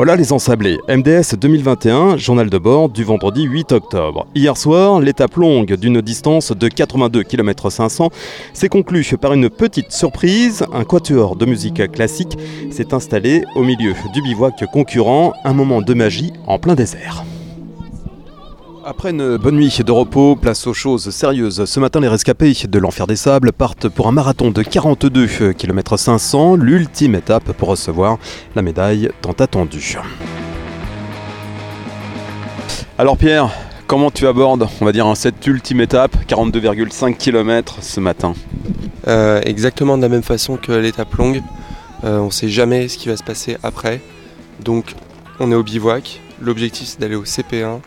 Hola les ensablés, MDS 2021, journal de bord du vendredi 8 octobre. Hier soir, l'étape longue d'une distance de 82 km 500 s'est conclue par une petite surprise. Un quatuor de musique classique s'est installé au milieu du bivouac concurrent, un moment de magie en plein désert. Après une bonne nuit de repos, place aux choses sérieuses. Ce matin, les rescapés de l'Enfer des Sables partent pour un marathon de 42 km 500, l'ultime étape pour recevoir la médaille tant attendue. Alors Pierre, comment tu abordes, on va dire, cette ultime étape, 42,5 km ce matin? Euh, Exactement de la même façon que l'étape longue. Euh, on ne sait jamais ce qui va se passer après. Donc on est au bivouac. L'objectif c'est d'aller au CP1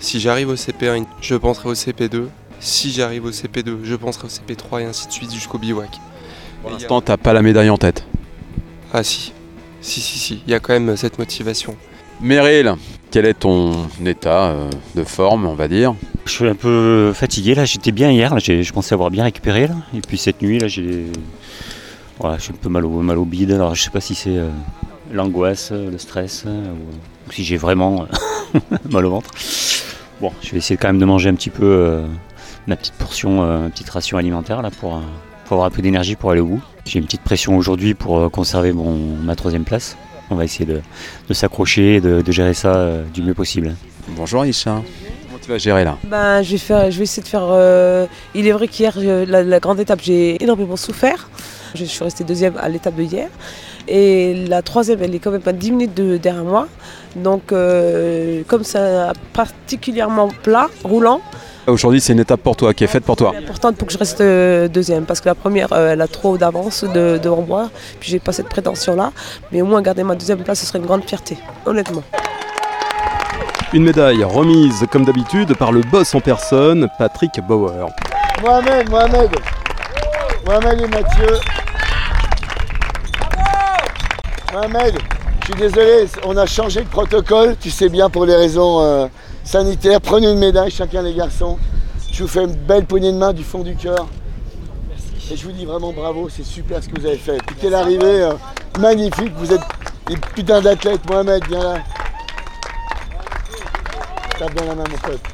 si j'arrive au CP1, je penserai au CP2. Si j'arrive au CP2, je penserai au CP3 et ainsi de suite jusqu'au bivouac. Pour l'instant, t'as pas la médaille en tête Ah si, si, si, si, il y a quand même cette motivation. Meryl, quel est ton état euh, de forme, on va dire? Je suis un peu fatigué là, j'étais bien hier, je pensais avoir bien récupéré là. Et puis cette nuit là, j'ai voilà, je suis un peu mal au, mal au bide, alors je sais pas si c'est euh, l'angoisse, le stress, euh, ou si j'ai vraiment mal au ventre. Bon, je vais essayer quand même de manger un petit peu euh, ma petite portion, euh, petite ration alimentaire là pour, euh, pour avoir un peu d'énergie pour aller au bout. J'ai une petite pression aujourd'hui pour conserver mon, ma troisième place. On va essayer de, s'accrocher et de, gérer ça du mieux possible. Bonjour Isha. Comment tu vas gérer là? Ben, je, vais faire, je vais essayer de faire. il est vrai qu'hier, la, la, grande étape, j'ai énormément souffert. Je suis restée deuxième à l'étape de hier. Et la troisième, elle est quand même pas 10 minutes de, derrière moi. Donc, euh, comme c'est particulièrement plat, roulant. Aujourd'hui, c'est une étape pour toi, qui est faite pour toi. C'est important pour que je reste euh, deuxième, parce que la première, euh, elle a trop d'avance devant moi. Puis j'ai pas cette prétention-là. Mais au moins, garder ma deuxième place, ce serait une grande fierté, honnêtement. Une médaille remise, comme d'habitude, par le boss en personne, Patrick Bauer. Mohamed, Mohamed, Mohamed et Mathieu. Mohamed, je suis désolé, on a changé de protocole, tu sais bien pour les raisons euh, sanitaires. Prenez une médaille chacun les garçons. Je vous fais une belle poignée de main du fond du cœur. Et je vous dis vraiment bravo, c'est super ce que vous avez fait. Puis quelle arrivée euh, magnifique, vous êtes des putains d'athlètes. Mohamed, viens là. Tape dans la main mon pote.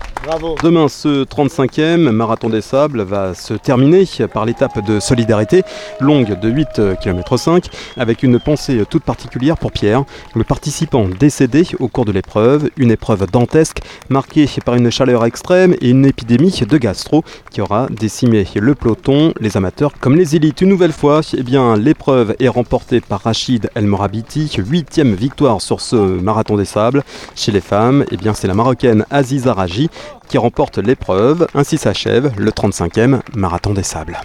Demain, ce 35e marathon des sables va se terminer par l'étape de solidarité, longue de 8 km 5, avec une pensée toute particulière pour Pierre, le participant décédé au cours de l'épreuve, une épreuve dantesque marquée par une chaleur extrême et une épidémie de gastro qui aura décimé le peloton, les amateurs comme les élites. Une nouvelle fois, eh bien, l'épreuve est remportée par Rachid El Morabiti, huitième victoire sur ce marathon des sables. Chez les femmes, eh bien, c'est la marocaine Aziza Raji qui remporte l'épreuve. Ainsi s'achève le 35e Marathon des Sables.